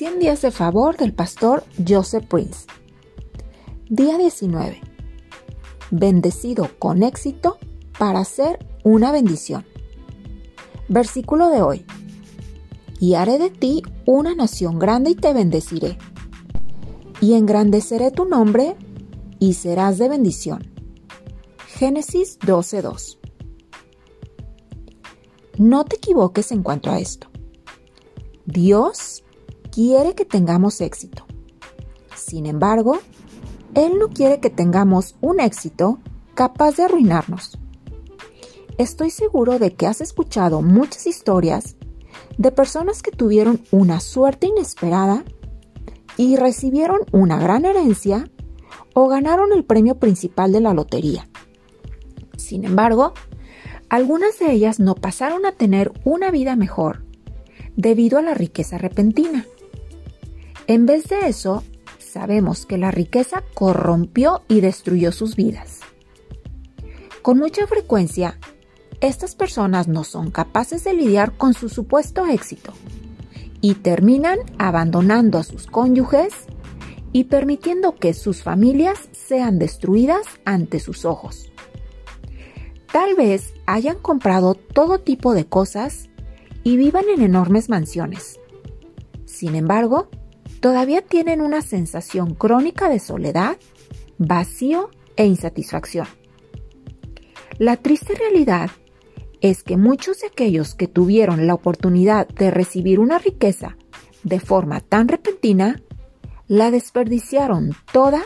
100 días de favor del pastor Joseph Prince. Día 19. Bendecido con éxito para ser una bendición. Versículo de hoy. Y haré de ti una nación grande y te bendeciré. Y engrandeceré tu nombre y serás de bendición. Génesis 12:2. No te equivoques en cuanto a esto. Dios quiere que tengamos éxito. Sin embargo, Él no quiere que tengamos un éxito capaz de arruinarnos. Estoy seguro de que has escuchado muchas historias de personas que tuvieron una suerte inesperada y recibieron una gran herencia o ganaron el premio principal de la lotería. Sin embargo, algunas de ellas no pasaron a tener una vida mejor debido a la riqueza repentina. En vez de eso, sabemos que la riqueza corrompió y destruyó sus vidas. Con mucha frecuencia, estas personas no son capaces de lidiar con su supuesto éxito y terminan abandonando a sus cónyuges y permitiendo que sus familias sean destruidas ante sus ojos. Tal vez hayan comprado todo tipo de cosas y vivan en enormes mansiones. Sin embargo, todavía tienen una sensación crónica de soledad, vacío e insatisfacción. La triste realidad es que muchos de aquellos que tuvieron la oportunidad de recibir una riqueza de forma tan repentina, la desperdiciaron toda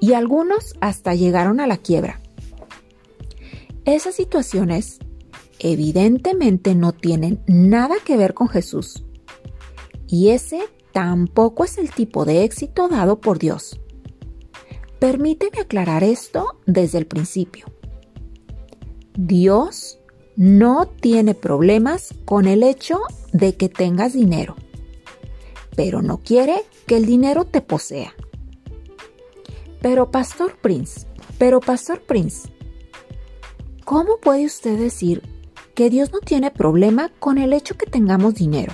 y algunos hasta llegaron a la quiebra. Esas situaciones evidentemente no tienen nada que ver con Jesús. Y ese tampoco es el tipo de éxito dado por Dios. Permíteme aclarar esto desde el principio. Dios no tiene problemas con el hecho de que tengas dinero, pero no quiere que el dinero te posea. Pero Pastor Prince, pero Pastor Prince, ¿cómo puede usted decir que Dios no tiene problema con el hecho que tengamos dinero.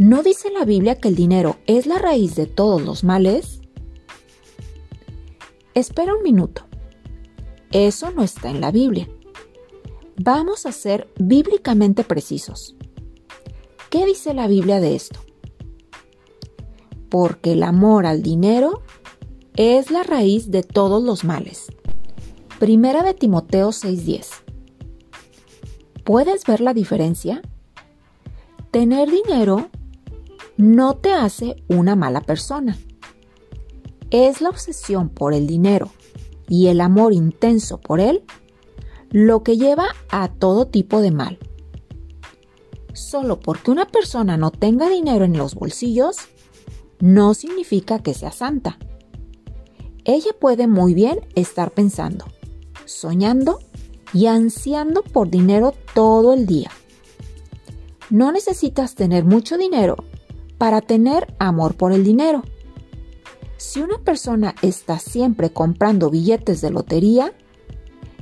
¿No dice la Biblia que el dinero es la raíz de todos los males? Espera un minuto. Eso no está en la Biblia. Vamos a ser bíblicamente precisos. ¿Qué dice la Biblia de esto? Porque el amor al dinero es la raíz de todos los males. Primera de Timoteo 6:10. ¿Puedes ver la diferencia? Tener dinero no te hace una mala persona. Es la obsesión por el dinero y el amor intenso por él lo que lleva a todo tipo de mal. Solo porque una persona no tenga dinero en los bolsillos, no significa que sea santa. Ella puede muy bien estar pensando, soñando y ansiando por dinero todo el día. No necesitas tener mucho dinero para tener amor por el dinero. Si una persona está siempre comprando billetes de lotería,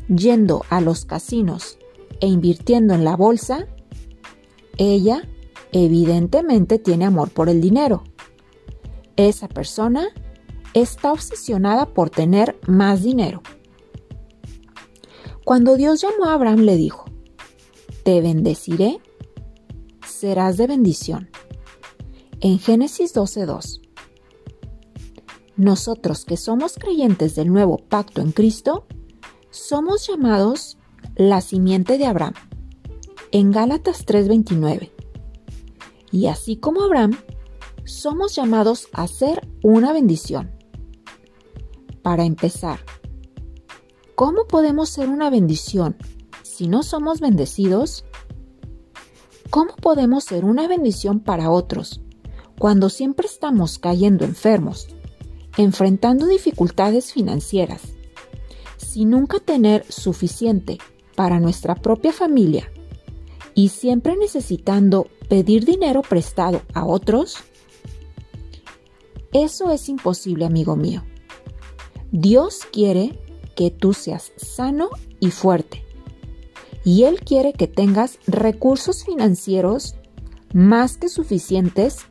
yendo a los casinos e invirtiendo en la bolsa, ella evidentemente tiene amor por el dinero. Esa persona está obsesionada por tener más dinero. Cuando Dios llamó a Abraham le dijo, Te bendeciré, serás de bendición. En Génesis 12:2. Nosotros que somos creyentes del nuevo pacto en Cristo, somos llamados la simiente de Abraham. En Gálatas 3:29. Y así como Abraham, somos llamados a ser una bendición. Para empezar, ¿Cómo podemos ser una bendición si no somos bendecidos? ¿Cómo podemos ser una bendición para otros cuando siempre estamos cayendo enfermos, enfrentando dificultades financieras, sin nunca tener suficiente para nuestra propia familia y siempre necesitando pedir dinero prestado a otros? Eso es imposible, amigo mío. Dios quiere que tú seas sano y fuerte. Y Él quiere que tengas recursos financieros más que suficientes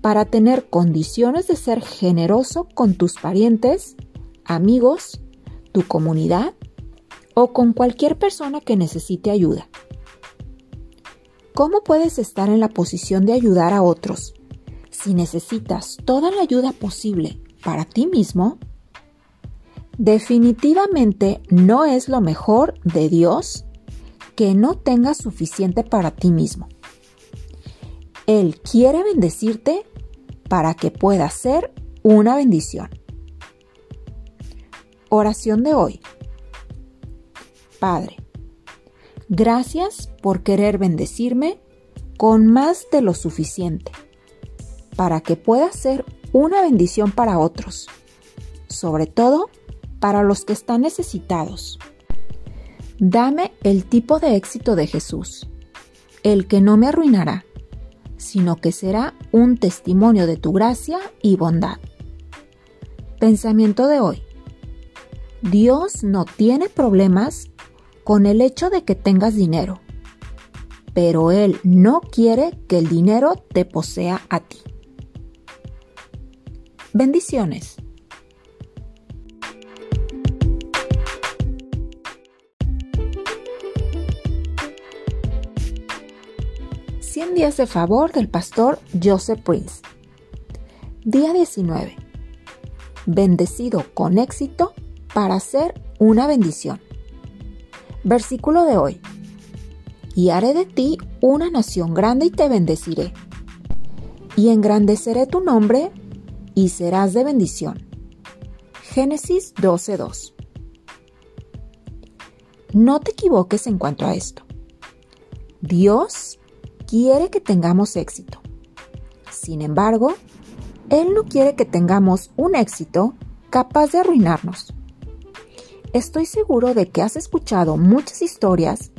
para tener condiciones de ser generoso con tus parientes, amigos, tu comunidad o con cualquier persona que necesite ayuda. ¿Cómo puedes estar en la posición de ayudar a otros si necesitas toda la ayuda posible para ti mismo? Definitivamente no es lo mejor de Dios que no tengas suficiente para ti mismo. Él quiere bendecirte para que puedas ser una bendición. Oración de hoy. Padre, gracias por querer bendecirme con más de lo suficiente, para que pueda ser una bendición para otros, sobre todo para los que están necesitados. Dame el tipo de éxito de Jesús, el que no me arruinará, sino que será un testimonio de tu gracia y bondad. Pensamiento de hoy. Dios no tiene problemas con el hecho de que tengas dinero, pero Él no quiere que el dinero te posea a ti. Bendiciones. 100 días de favor del pastor Joseph Prince. Día 19. Bendecido con éxito para ser una bendición. Versículo de hoy. Y haré de ti una nación grande y te bendeciré. Y engrandeceré tu nombre y serás de bendición. Génesis 12:2. No te equivoques en cuanto a esto. Dios quiere que tengamos éxito. Sin embargo, Él no quiere que tengamos un éxito capaz de arruinarnos. Estoy seguro de que has escuchado muchas historias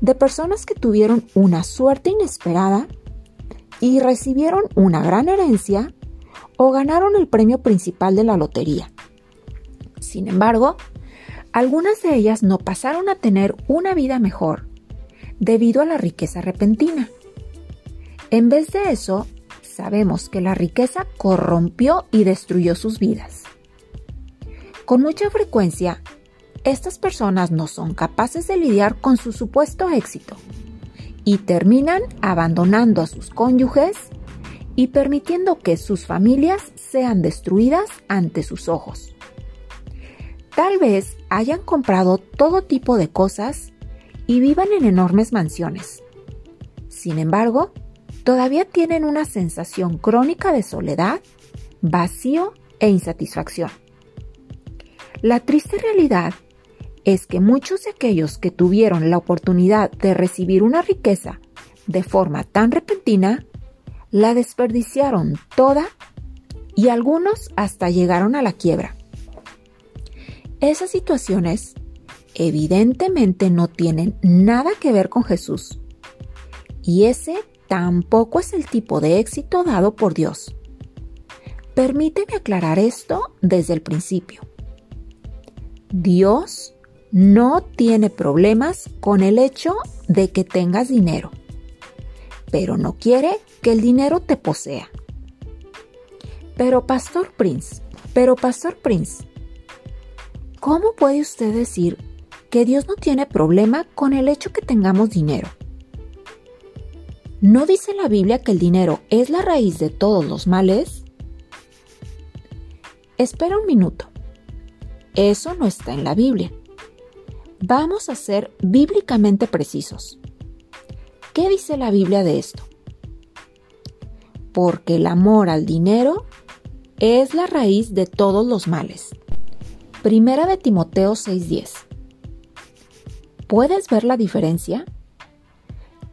de personas que tuvieron una suerte inesperada y recibieron una gran herencia o ganaron el premio principal de la lotería. Sin embargo, algunas de ellas no pasaron a tener una vida mejor debido a la riqueza repentina. En vez de eso, sabemos que la riqueza corrompió y destruyó sus vidas. Con mucha frecuencia, estas personas no son capaces de lidiar con su supuesto éxito y terminan abandonando a sus cónyuges y permitiendo que sus familias sean destruidas ante sus ojos. Tal vez hayan comprado todo tipo de cosas y vivan en enormes mansiones. Sin embargo, todavía tienen una sensación crónica de soledad, vacío e insatisfacción. La triste realidad es que muchos de aquellos que tuvieron la oportunidad de recibir una riqueza de forma tan repentina, la desperdiciaron toda y algunos hasta llegaron a la quiebra. Esas situaciones evidentemente no tienen nada que ver con Jesús. Y ese tampoco es el tipo de éxito dado por Dios. Permíteme aclarar esto desde el principio. Dios no tiene problemas con el hecho de que tengas dinero, pero no quiere que el dinero te posea. Pero Pastor Prince, pero Pastor Prince, ¿cómo puede usted decir que Dios no tiene problema con el hecho que tengamos dinero? ¿No dice la Biblia que el dinero es la raíz de todos los males? Espera un minuto. Eso no está en la Biblia. Vamos a ser bíblicamente precisos. ¿Qué dice la Biblia de esto? Porque el amor al dinero es la raíz de todos los males. Primera de Timoteo 6:10. ¿Puedes ver la diferencia?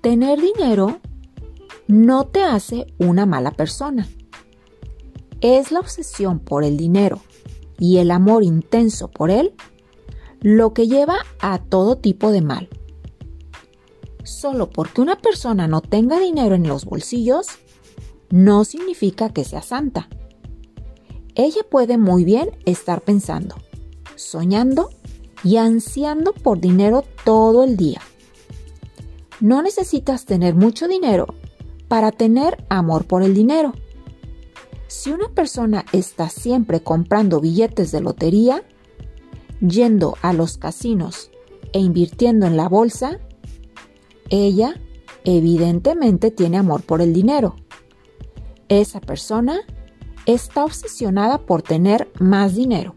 Tener dinero no te hace una mala persona. Es la obsesión por el dinero y el amor intenso por él lo que lleva a todo tipo de mal. Solo porque una persona no tenga dinero en los bolsillos, no significa que sea santa. Ella puede muy bien estar pensando, soñando y ansiando por dinero todo el día. No necesitas tener mucho dinero para tener amor por el dinero. Si una persona está siempre comprando billetes de lotería, yendo a los casinos e invirtiendo en la bolsa, ella evidentemente tiene amor por el dinero. Esa persona está obsesionada por tener más dinero.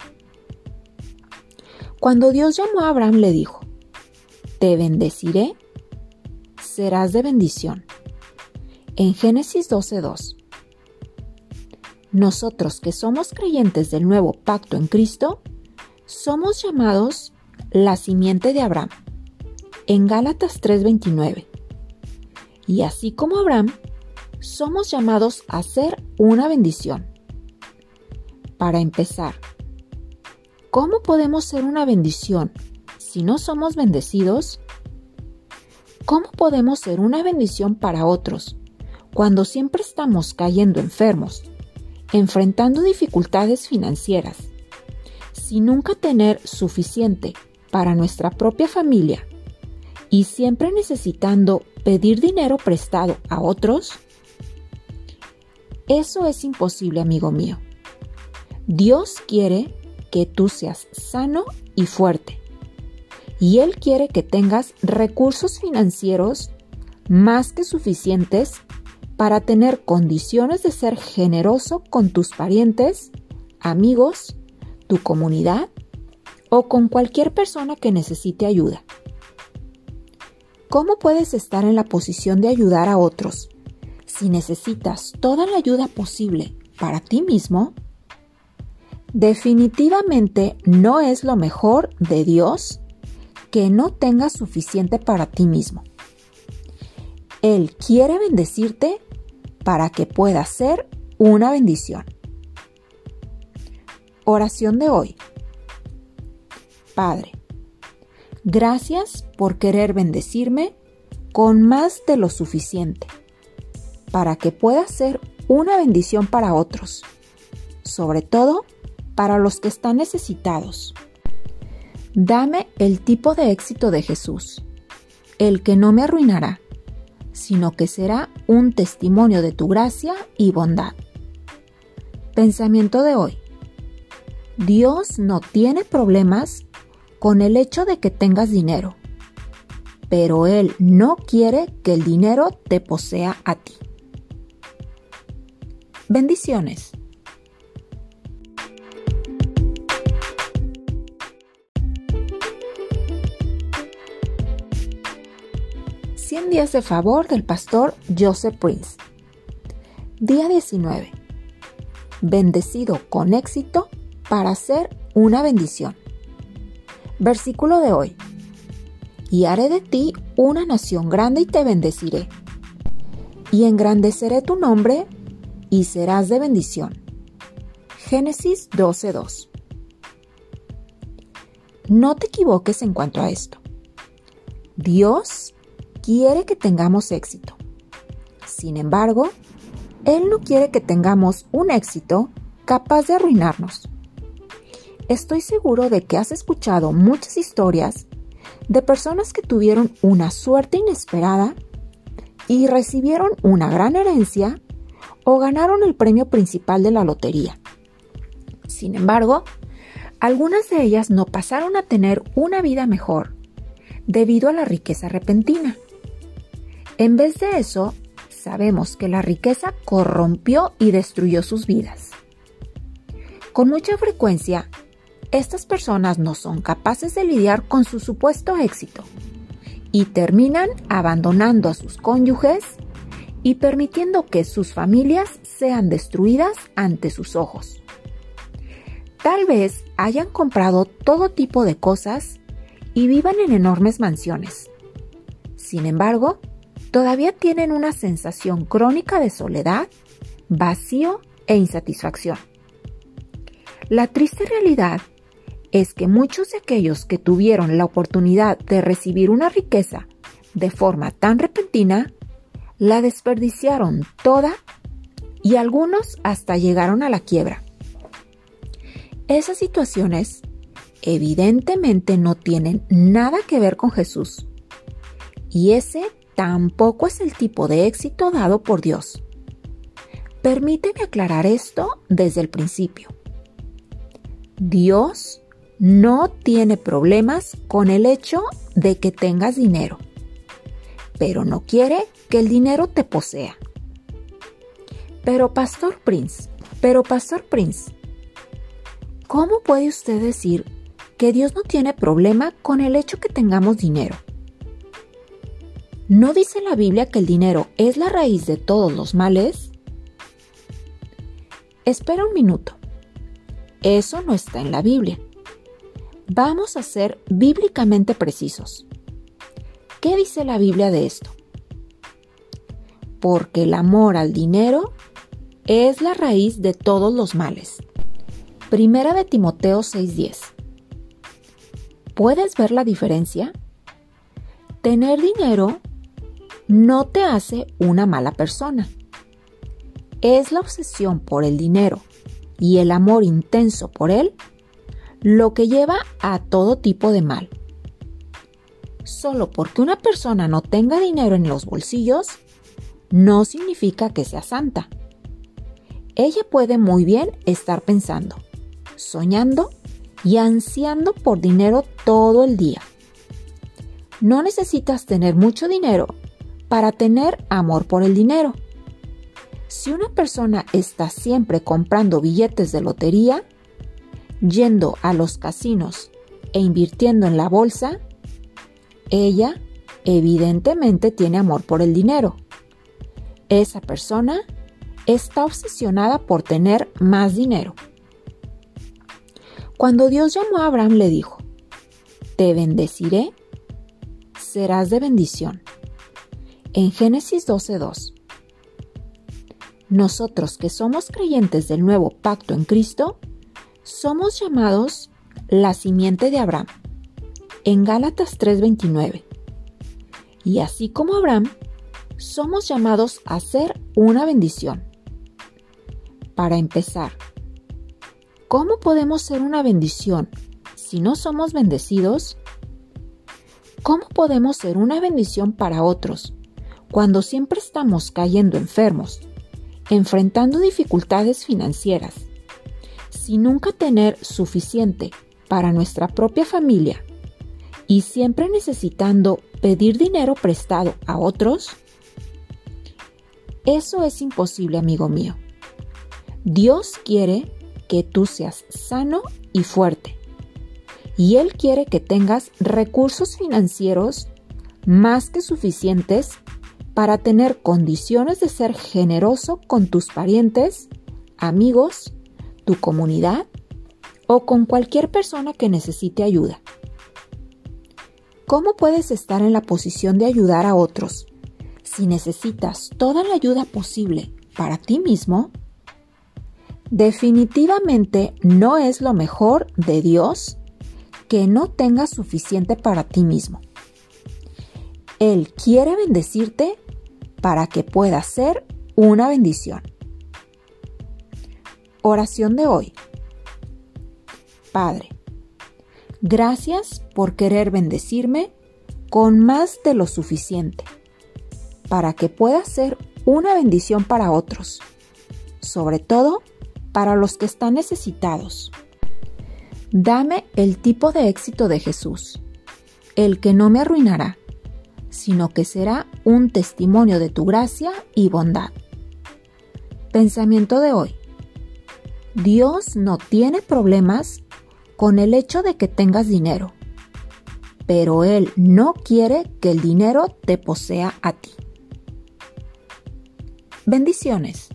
Cuando Dios llamó a Abraham le dijo, Te bendeciré, serás de bendición. En Génesis 12.2. Nosotros que somos creyentes del nuevo pacto en Cristo, somos llamados la simiente de Abraham. En Gálatas 3:29. Y así como Abraham, somos llamados a ser una bendición. Para empezar, ¿cómo podemos ser una bendición si no somos bendecidos? ¿Cómo podemos ser una bendición para otros cuando siempre estamos cayendo enfermos, enfrentando dificultades financieras, sin nunca tener suficiente para nuestra propia familia y siempre necesitando pedir dinero prestado a otros? Eso es imposible, amigo mío. Dios quiere que tú seas sano y fuerte. Y Él quiere que tengas recursos financieros más que suficientes para tener condiciones de ser generoso con tus parientes, amigos, tu comunidad o con cualquier persona que necesite ayuda. ¿Cómo puedes estar en la posición de ayudar a otros si necesitas toda la ayuda posible para ti mismo? Definitivamente no es lo mejor de Dios que no tengas suficiente para ti mismo. Él quiere bendecirte para que puedas ser una bendición. Oración de hoy. Padre, gracias por querer bendecirme con más de lo suficiente, para que pueda ser una bendición para otros, sobre todo para los que están necesitados. Dame el tipo de éxito de Jesús, el que no me arruinará, sino que será un testimonio de tu gracia y bondad. Pensamiento de hoy. Dios no tiene problemas con el hecho de que tengas dinero, pero Él no quiere que el dinero te posea a ti. Bendiciones. 100 días de favor del pastor Joseph Prince. Día 19. Bendecido con éxito para ser una bendición. Versículo de hoy. Y haré de ti una nación grande y te bendeciré. Y engrandeceré tu nombre y serás de bendición. Génesis 12:2. No te equivoques en cuanto a esto. Dios quiere que tengamos éxito. Sin embargo, Él no quiere que tengamos un éxito capaz de arruinarnos. Estoy seguro de que has escuchado muchas historias de personas que tuvieron una suerte inesperada y recibieron una gran herencia o ganaron el premio principal de la lotería. Sin embargo, algunas de ellas no pasaron a tener una vida mejor debido a la riqueza repentina. En vez de eso, sabemos que la riqueza corrompió y destruyó sus vidas. Con mucha frecuencia, estas personas no son capaces de lidiar con su supuesto éxito y terminan abandonando a sus cónyuges y permitiendo que sus familias sean destruidas ante sus ojos. Tal vez hayan comprado todo tipo de cosas y vivan en enormes mansiones. Sin embargo, todavía tienen una sensación crónica de soledad, vacío e insatisfacción. La triste realidad es que muchos de aquellos que tuvieron la oportunidad de recibir una riqueza de forma tan repentina, la desperdiciaron toda y algunos hasta llegaron a la quiebra. Esas situaciones evidentemente no tienen nada que ver con Jesús y ese tampoco es el tipo de éxito dado por Dios. Permíteme aclarar esto desde el principio. Dios no tiene problemas con el hecho de que tengas dinero, pero no quiere que el dinero te posea. Pero Pastor Prince, pero Pastor Prince, ¿cómo puede usted decir que Dios no tiene problema con el hecho que tengamos dinero? ¿No dice la Biblia que el dinero es la raíz de todos los males? Espera un minuto. Eso no está en la Biblia. Vamos a ser bíblicamente precisos. ¿Qué dice la Biblia de esto? Porque el amor al dinero es la raíz de todos los males. Primera de Timoteo 6:10. ¿Puedes ver la diferencia? Tener dinero no te hace una mala persona. Es la obsesión por el dinero y el amor intenso por él lo que lleva a todo tipo de mal. Solo porque una persona no tenga dinero en los bolsillos, no significa que sea santa. Ella puede muy bien estar pensando, soñando y ansiando por dinero todo el día. No necesitas tener mucho dinero para tener amor por el dinero. Si una persona está siempre comprando billetes de lotería, yendo a los casinos e invirtiendo en la bolsa, ella evidentemente tiene amor por el dinero. Esa persona está obsesionada por tener más dinero. Cuando Dios llamó a Abraham le dijo, Te bendeciré, serás de bendición en Génesis 12.2. Nosotros que somos creyentes del nuevo pacto en Cristo, somos llamados la simiente de Abraham, en Gálatas 3:29. Y así como Abraham, somos llamados a ser una bendición. Para empezar, ¿cómo podemos ser una bendición si no somos bendecidos? ¿Cómo podemos ser una bendición para otros cuando siempre estamos cayendo enfermos, enfrentando dificultades financieras, sin nunca tener suficiente para nuestra propia familia y siempre necesitando pedir dinero prestado a otros? Eso es imposible, amigo mío. Dios quiere que tú seas sano y fuerte. Y Él quiere que tengas recursos financieros más que suficientes para tener condiciones de ser generoso con tus parientes, amigos, tu comunidad o con cualquier persona que necesite ayuda. ¿Cómo puedes estar en la posición de ayudar a otros si necesitas toda la ayuda posible para ti mismo? Definitivamente no es lo mejor de Dios que no tengas suficiente para ti mismo. Él quiere bendecirte para que pueda ser una bendición. Oración de hoy. Padre, gracias por querer bendecirme con más de lo suficiente, para que pueda ser una bendición para otros, sobre todo para los que están necesitados. Dame el tipo de éxito de Jesús, el que no me arruinará, sino que será un testimonio de tu gracia y bondad. Pensamiento de hoy. Dios no tiene problemas con el hecho de que tengas dinero, pero Él no quiere que el dinero te posea a ti. Bendiciones.